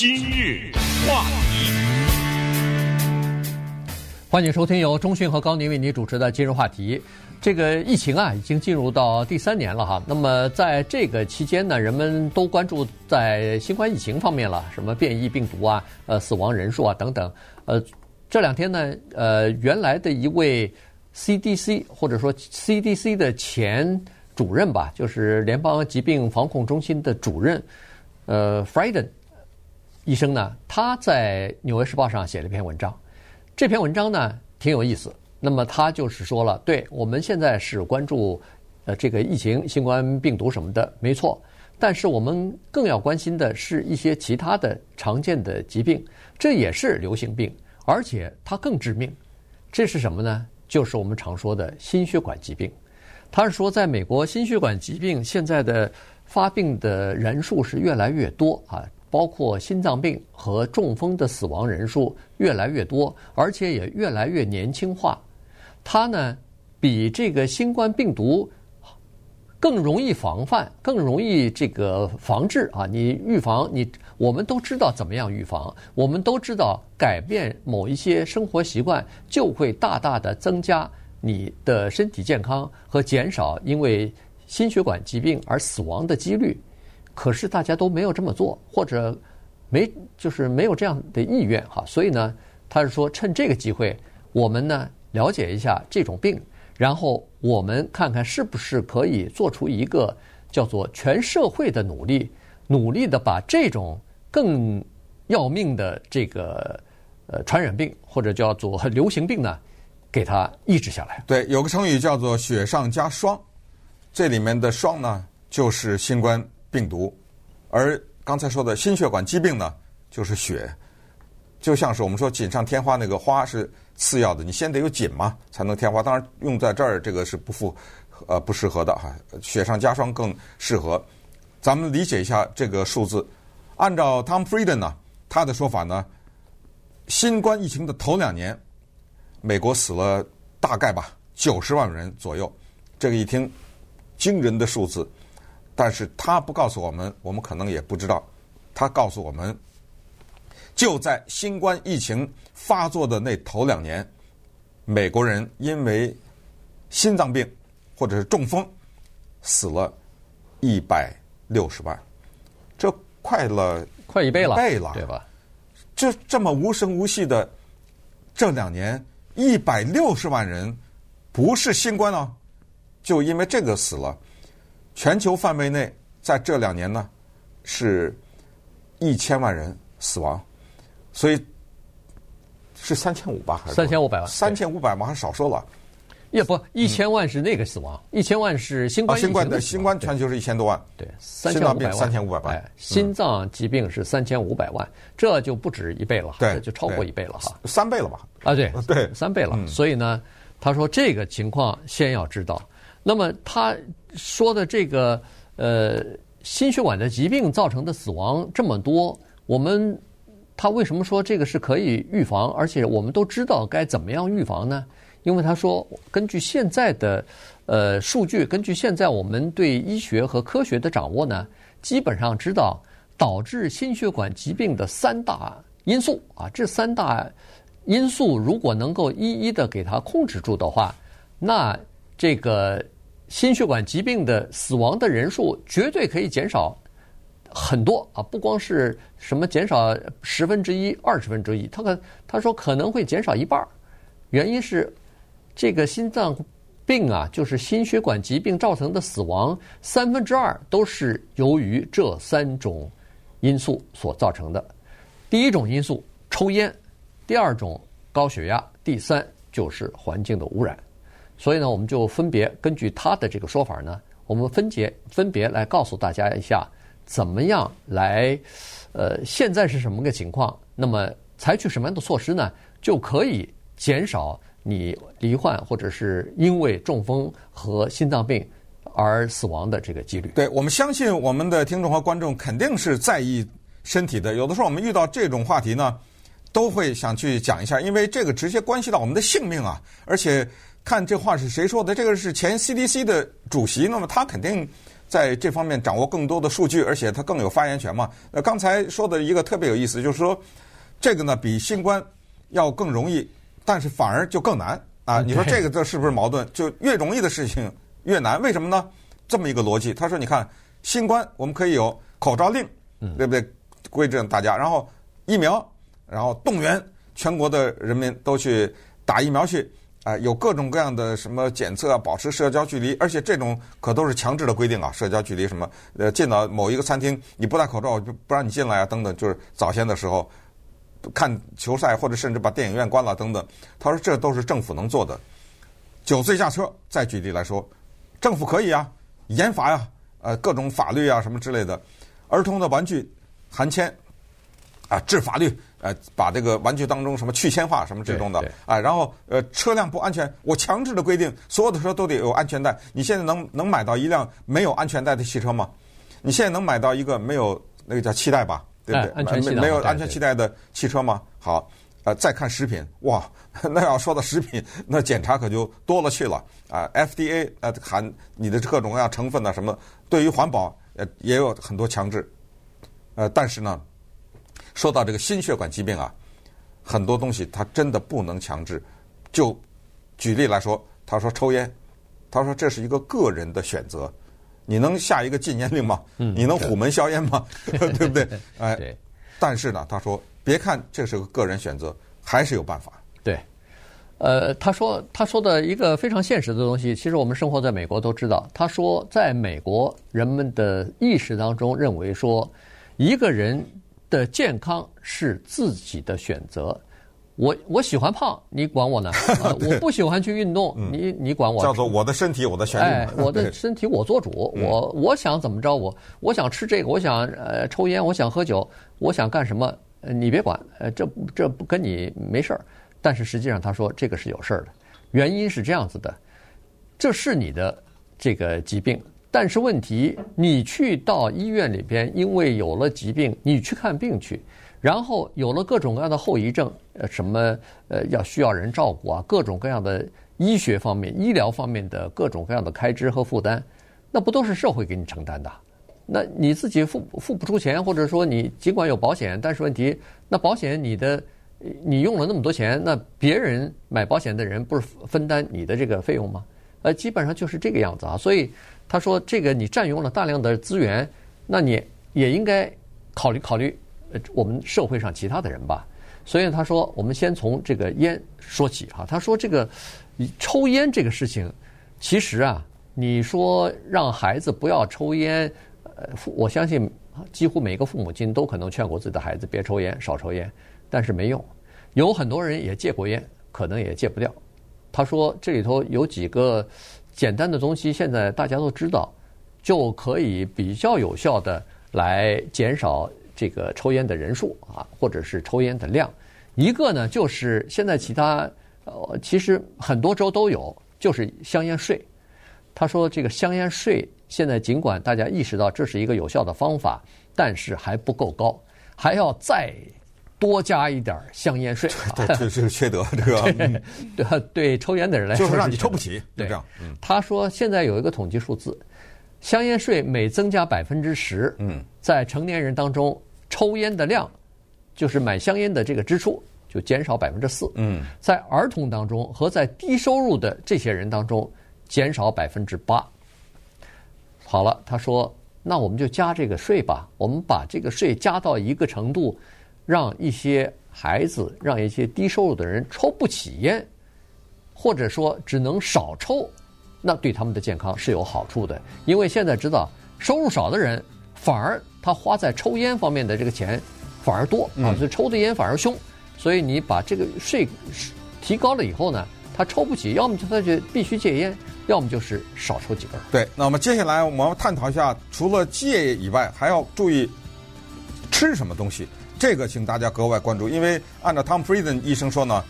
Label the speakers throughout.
Speaker 1: 今日话题，
Speaker 2: 欢迎收听由中讯和高宁为您主持的今日话题。这个疫情啊，已经进入到第三年了哈。那么在这个期间呢，人们都关注在新冠疫情方面了，什么变异病毒啊、呃死亡人数啊等等。呃，这两天呢，呃，原来的一位 CDC 或者说 CDC 的前主任吧，就是联邦疾病防控中心的主任，呃，Frieden 医生呢，他在《纽约时报》上写了一篇文章。这篇文章呢，挺有意思。那么他就是说了，对，我们现在是关注呃这个疫情、新冠病毒什么的，没错。但是我们更要关心的是一些其他的常见的疾病，这也是流行病，而且它更致命。这是什么呢？就是我们常说的心血管疾病。他是说，在美国，心血管疾病现在的发病的人数是越来越多啊。包括心脏病和中风的死亡人数越来越多，而且也越来越年轻化。它呢，比这个新冠病毒更容易防范，更容易这个防治啊！你预防，你我们都知道怎么样预防，我们都知道改变某一些生活习惯，就会大大的增加你的身体健康和减少因为心血管疾病而死亡的几率。可是大家都没有这么做，或者没就是没有这样的意愿哈，所以呢，他是说趁这个机会，我们呢了解一下这种病，然后我们看看是不是可以做出一个叫做全社会的努力，努力的把这种更要命的这个呃传染病或者叫做流行病呢，给它抑制下来。
Speaker 3: 对，有个成语叫做雪上加霜，这里面的霜呢就是新冠。病毒，而刚才说的心血管疾病呢，就是血，就像是我们说锦上添花，那个花是次要的，你先得有锦嘛，才能添花。当然用在这儿这个是不符，呃，不适合的哈。雪上加霜更适合。咱们理解一下这个数字，按照 Tom Frieden 呢，他的说法呢，新冠疫情的头两年，美国死了大概吧九十万人左右，这个一听惊人的数字。但是他不告诉我们，我们可能也不知道。他告诉我们，就在新冠疫情发作的那头两年，美国人因为心脏病或者是中风死了一百六十万，这快了
Speaker 2: 快一倍了，
Speaker 3: 倍了，
Speaker 2: 对吧？
Speaker 3: 这这么无声无息的这两年，一百六十万人不是新冠啊，就因为这个死了。全球范围内，在这两年呢，是一千万人死亡，所以是三千五吧？还是
Speaker 2: 三千五百万？
Speaker 3: 三千五百万还少说了。
Speaker 2: 也不，一千万是那个死亡，一千万是新冠。
Speaker 3: 新冠的新冠全球是一千多万。
Speaker 2: 对，三千五百万。
Speaker 3: 三千五百万。
Speaker 2: 心脏疾病是三千五百万，这就不止一倍了，
Speaker 3: 对，
Speaker 2: 就超过一倍了哈，
Speaker 3: 三倍了吧？
Speaker 2: 啊，对
Speaker 3: 对，
Speaker 2: 三倍了。所以呢，他说这个情况先要知道。那么他说的这个呃心血管的疾病造成的死亡这么多，我们他为什么说这个是可以预防？而且我们都知道该怎么样预防呢？因为他说，根据现在的呃数据，根据现在我们对医学和科学的掌握呢，基本上知道导致心血管疾病的三大因素啊，这三大因素如果能够一一的给它控制住的话，那。这个心血管疾病的死亡的人数绝对可以减少很多啊！不光是什么减少十分之一、二十分之一，他可他说可能会减少一半。原因是这个心脏病啊，就是心血管疾病造成的死亡三分之二都是由于这三种因素所造成的。第一种因素抽烟，第二种高血压，第三就是环境的污染。所以呢，我们就分别根据他的这个说法呢，我们分别分别来告诉大家一下，怎么样来，呃，现在是什么个情况？那么采取什么样的措施呢？就可以减少你罹患或者是因为中风和心脏病而死亡的这个几率。
Speaker 3: 对，我们相信我们的听众和观众肯定是在意身体的。有的时候我们遇到这种话题呢，都会想去讲一下，因为这个直接关系到我们的性命啊，而且。看这话是谁说的？这个是前 CDC 的主席，那么他肯定在这方面掌握更多的数据，而且他更有发言权嘛。那刚才说的一个特别有意思，就是说这个呢比新冠要更容易，但是反而就更难啊。你说这个这是不是矛盾？就越容易的事情越难，为什么呢？这么一个逻辑，他说：“你看，新冠我们可以有口罩令，对不对？规制大家，然后疫苗，然后动员全国的人民都去打疫苗去，啊、有各种各样的什么检测啊，保持社交距离，而且这种可都是强制的规定啊，社交距离什么，呃，进到某一个餐厅你不戴口罩就不让你进来啊，等等，就是早先的时候看球赛或者甚至把电影院关了等等。他说这都是政府能做的。九岁下车，再举例来说，政府可以啊。”严罚呀，呃，各种法律啊，什么之类的，儿童的玩具含铅，啊，治法律，呃，把这个玩具当中什么去铅化什么这种的，啊，然后呃，车辆不安全，我强制的规定，所有的车都得有安全带。你现在能能买到一辆没有安全带的汽车吗？你现在能买到一个没有那个叫气带吧，对不对？
Speaker 2: 安全气带，
Speaker 3: 没有安全气带的汽车吗？好。呃，再看食品，哇，那要说到食品，那检查可就多了去了啊。FDA 呃，含你的各种各样成分呢，什么，对于环保呃也有很多强制。呃，但是呢，说到这个心血管疾病啊，很多东西它真的不能强制。就举例来说，他说抽烟，他说这是一个个人的选择，你能下一个禁烟令吗？
Speaker 2: 嗯，
Speaker 3: 你能虎门销烟吗？对 不对？哎，
Speaker 2: 对。
Speaker 3: 但是呢，他说。别看这是个个人选择，还是有办法。
Speaker 2: 对，呃，他说他说的一个非常现实的东西，其实我们生活在美国都知道。他说，在美国人们的意识当中认为说，一个人的健康是自己的选择。我我喜欢胖，你管我呢？呃、我不喜欢去运动，你你管我？
Speaker 3: 叫做我的身体，我的权利。
Speaker 2: 哎，我的身体我做主，我我想怎么着，我我想吃这个，我想呃抽烟，我想喝酒，我想干什么？呃，你别管，呃，这这不跟你没事儿，但是实际上他说这个是有事儿的，原因是这样子的，这是你的这个疾病，但是问题你去到医院里边，因为有了疾病，你去看病去，然后有了各种各样的后遗症，呃，什么呃要需要人照顾啊，各种各样的医学方面、医疗方面的各种各样的开支和负担，那不都是社会给你承担的？那你自己付付不出钱，或者说你尽管有保险，但是问题，那保险你的你用了那么多钱，那别人买保险的人不是分担你的这个费用吗？呃，基本上就是这个样子啊。所以他说，这个你占用了大量的资源，那你也应该考虑考虑呃我们社会上其他的人吧。所以他说，我们先从这个烟说起哈。他说这个抽烟这个事情，其实啊，你说让孩子不要抽烟。呃父，我相信几乎每个父母亲都可能劝过自己的孩子别抽烟，少抽烟，但是没用。有很多人也戒过烟，可能也戒不掉。他说这里头有几个简单的东西，现在大家都知道，就可以比较有效的来减少这个抽烟的人数啊，或者是抽烟的量。一个呢，就是现在其他呃，其实很多州都有，就是香烟税。他说这个香烟税。现在尽管大家意识到这是一个有效的方法，但是还不够高，还要再多加一点香烟税。
Speaker 3: 这这是缺德，这个
Speaker 2: 对 对，对抽烟的人来说
Speaker 3: 就是让你抽不起。
Speaker 2: 对，
Speaker 3: 这样。
Speaker 2: 他说现在有一个统计数字，香烟税每增加百分之十，嗯，在成年人当中抽烟的量，就是买香烟的这个支出就减少百分之四。嗯，在儿童当中和在低收入的这些人当中减少百分之八。好了，他说：“那我们就加这个税吧。我们把这个税加到一个程度，让一些孩子，让一些低收入的人抽不起烟，或者说只能少抽，那对他们的健康是有好处的。因为现在知道，收入少的人反而他花在抽烟方面的这个钱反而多啊，所以抽的烟反而凶。所以你把这个税提高了以后呢，他抽不起，要么就他就必须戒烟。”要么就是少抽几根。
Speaker 3: 对，那么接下来我们要探讨一下，除了戒以外，还要注意吃什么东西。这个请大家格外关注，因为按照 Tom Frieden 医生说呢，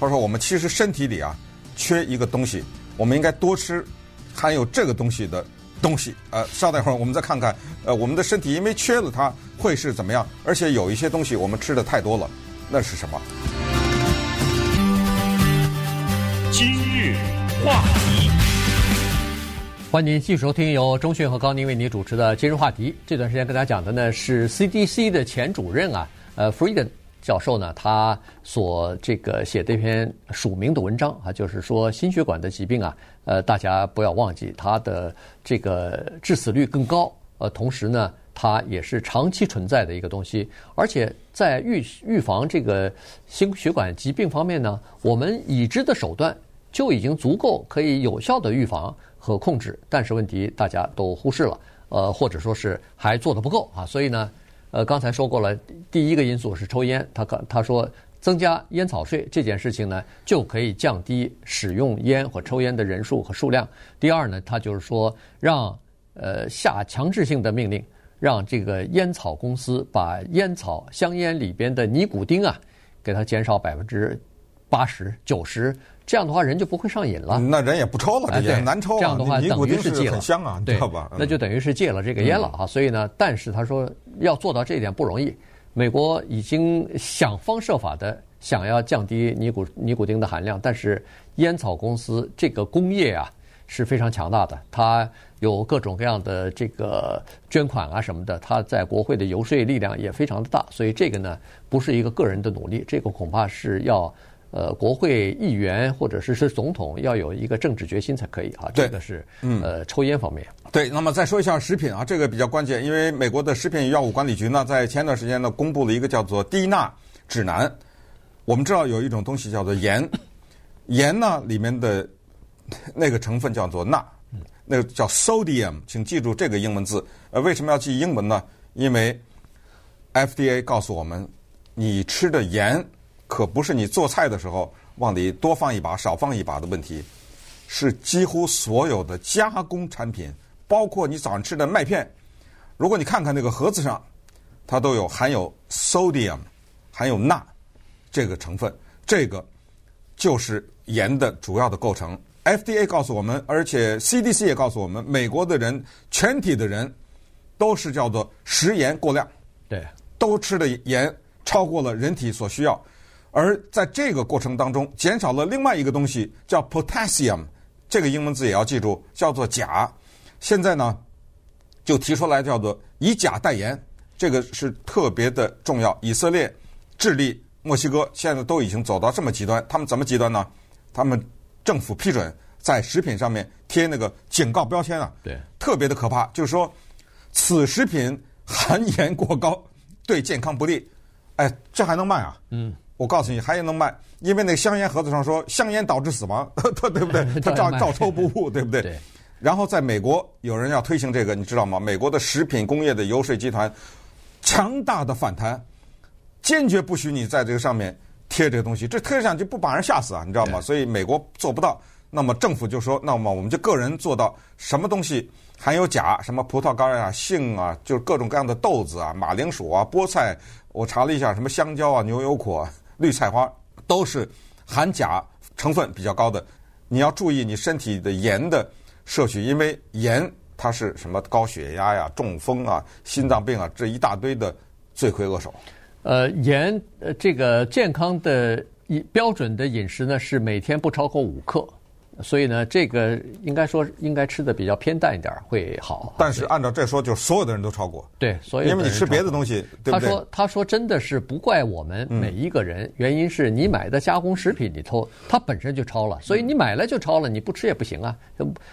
Speaker 3: 他说我们其实身体里啊缺一个东西，我们应该多吃含有这个东西的东西。呃，稍等一会儿，我们再看看，呃，我们的身体因为缺了它会是怎么样？而且有一些东西我们吃的太多了，那是什么？
Speaker 1: 今日话题。
Speaker 2: 欢迎您继续收听由中讯和高宁为您主持的今日话题。这段时间跟大家讲的呢是 CDC 的前主任啊，呃，Frieden 教授呢，他所这个写的一篇署名的文章啊，就是说心血管的疾病啊，呃，大家不要忘记它的这个致死率更高，呃，同时呢，它也是长期存在的一个东西，而且在预预防这个心血管疾病方面呢，我们已知的手段就已经足够可以有效的预防。和控制，但是问题大家都忽视了，呃，或者说是还做得不够啊，所以呢，呃，刚才说过了，第一个因素是抽烟，他他说增加烟草税这件事情呢，就可以降低使用烟或抽烟的人数和数量。第二呢，他就是说让呃下强制性的命令，让这个烟草公司把烟草香烟里边的尼古丁啊，给它减少百分之八十九十。这样的话，人就不会上瘾了。
Speaker 3: 那人也不抽了，这也难抽啊。
Speaker 2: 这样的话，等于是戒了。
Speaker 3: 很香啊，知道吧？
Speaker 2: 那就等于是戒了这个烟了啊。所以呢，但是他说要做到这一点不容易。美国已经想方设法的想要降低尼古尼古丁的含量，但是烟草公司这个工业啊是非常强大的，它有各种各样的这个捐款啊什么的，它在国会的游说力量也非常的大。所以这个呢，不是一个个人的努力，这个恐怕是要。呃，国会议员或者是是总统要有一个政治决心才可以啊。这个是嗯呃抽烟方面。
Speaker 3: 对，那么再说一下食品啊，这个比较关键，因为美国的食品与药物管理局呢，在前段时间呢，公布了一个叫做低钠指南。我们知道有一种东西叫做盐，盐呢里面的那个成分叫做钠，那个叫 sodium，请记住这个英文字。呃，为什么要记英文呢？因为 FDA 告诉我们，你吃的盐。可不是你做菜的时候往里多放一把、少放一把的问题，是几乎所有的加工产品，包括你早上吃的麦片，如果你看看那个盒子上，它都有含有 sodium，含有钠这个成分，这个就是盐的主要的构成。FDA 告诉我们，而且 CDC 也告诉我们，美国的人全体的人都是叫做食盐过量，
Speaker 2: 对，
Speaker 3: 都吃的盐超过了人体所需要。而在这个过程当中，减少了另外一个东西，叫 potassium，这个英文字也要记住，叫做钾。现在呢，就提出来叫做以钾代盐，这个是特别的重要。以色列、智利、墨西哥现在都已经走到这么极端，他们怎么极端呢？他们政府批准在食品上面贴那个警告标签啊，
Speaker 2: 对，
Speaker 3: 特别的可怕，就是说此食品含盐过高，对健康不利。哎，这还能卖啊？嗯。我告诉你，还能卖，因为那个香烟盒子上说香烟导致死亡，他对不对？他照照抽不误，对不对？
Speaker 2: 对。
Speaker 3: 然后在美国，有人要推行这个，你知道吗？美国的食品工业的游说集团强大的反弹，坚决不许你在这个上面贴这个东西，这贴上去不把人吓死啊？你知道吗？所以美国做不到。那么政府就说，那么我们就个人做到，什么东西含有钾，什么葡萄干啊、杏啊，就是各种各样的豆子啊、马铃薯啊、菠菜，我查了一下，什么香蕉啊、牛油果。绿菜花都是含钾成分比较高的，你要注意你身体的盐的摄取，因为盐它是什么高血压呀、中风啊、心脏病啊这一大堆的罪魁祸首。
Speaker 2: 呃，盐呃这个健康的标准的饮食呢是每天不超过五克。所以呢，这个应该说应该吃的比较偏淡一点会好。
Speaker 3: 但是按照这说，就所有的人都超过。
Speaker 2: 对，所以
Speaker 3: 因为你吃别的东西，对不对？
Speaker 2: 他说：“他说真的是不怪我们每一个人，原因是你买的加工食品里头，它本身就超了，所以你买了就超了，你不吃也不行啊。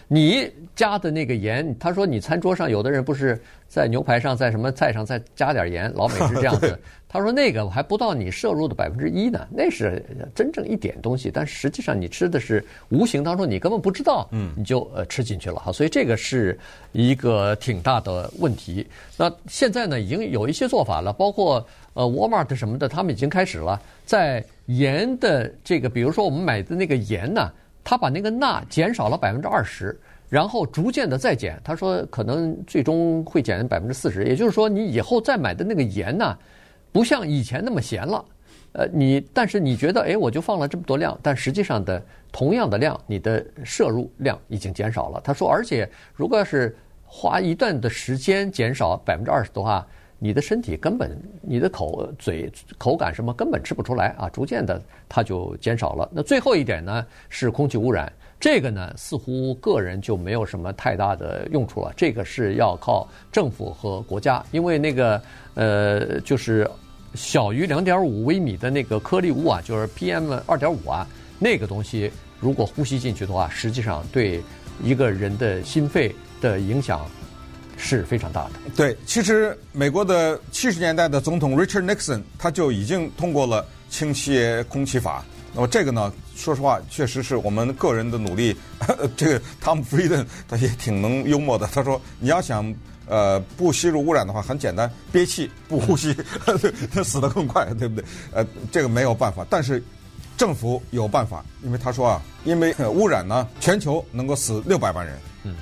Speaker 2: 你加的那个盐，他说你餐桌上有的人不是在牛排上，在什么菜上再加点盐，老美是这样子。”他说：“那个还不到你摄入的百分之一呢，那是真正一点东西。但实际上你吃的是无形当中你根本不知道，嗯，你就呃吃进去了哈。所以这个是一个挺大的问题。那现在呢，已经有一些做法了，包括呃 Walmart 什么的，他们已经开始了在盐的这个，比如说我们买的那个盐呢，他把那个钠减少了百分之二十，然后逐渐的再减。他说可能最终会减百分之四十，也就是说你以后再买的那个盐呢。”不像以前那么咸了，呃，你但是你觉得，哎，我就放了这么多量，但实际上的同样的量，你的摄入量已经减少了。他说，而且如果要是花一段的时间减少百分之二十的话，你的身体根本你的口嘴口感什么根本吃不出来啊，逐渐的它就减少了。那最后一点呢，是空气污染。这个呢，似乎个人就没有什么太大的用处了。这个是要靠政府和国家，因为那个呃，就是小于两点五微米的那个颗粒物啊，就是 PM 二点五啊，那个东西如果呼吸进去的话，实际上对一个人的心肺的影响是非常大的。
Speaker 3: 对，其实美国的七十年代的总统 Richard Nixon 他就已经通过了清洁空气法。那么这个呢，说实话，确实是我们个人的努力。这个 Tom Frieden 他也挺能幽默的，他说：“你要想呃不吸入污染的话，很简单，憋气不呼吸，他 死得更快，对不对？呃，这个没有办法，但是政府有办法，因为他说啊，因为污染呢，全球能够死六百万人。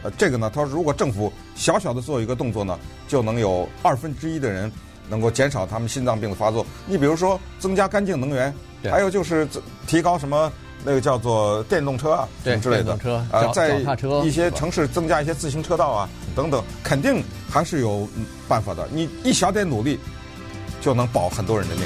Speaker 3: 呃，这个呢，他说如果政府小小的做一个动作呢，就能有二分之一的人能够减少他们心脏病的发作。你比如说增加干净能源。”还有就是提高什么那个叫做电动车啊什么之类的，
Speaker 2: 呃，
Speaker 3: 在一些城市增加一些自行车道啊等等，肯定还是有办法的。你一小点努力，就能保很多人的命。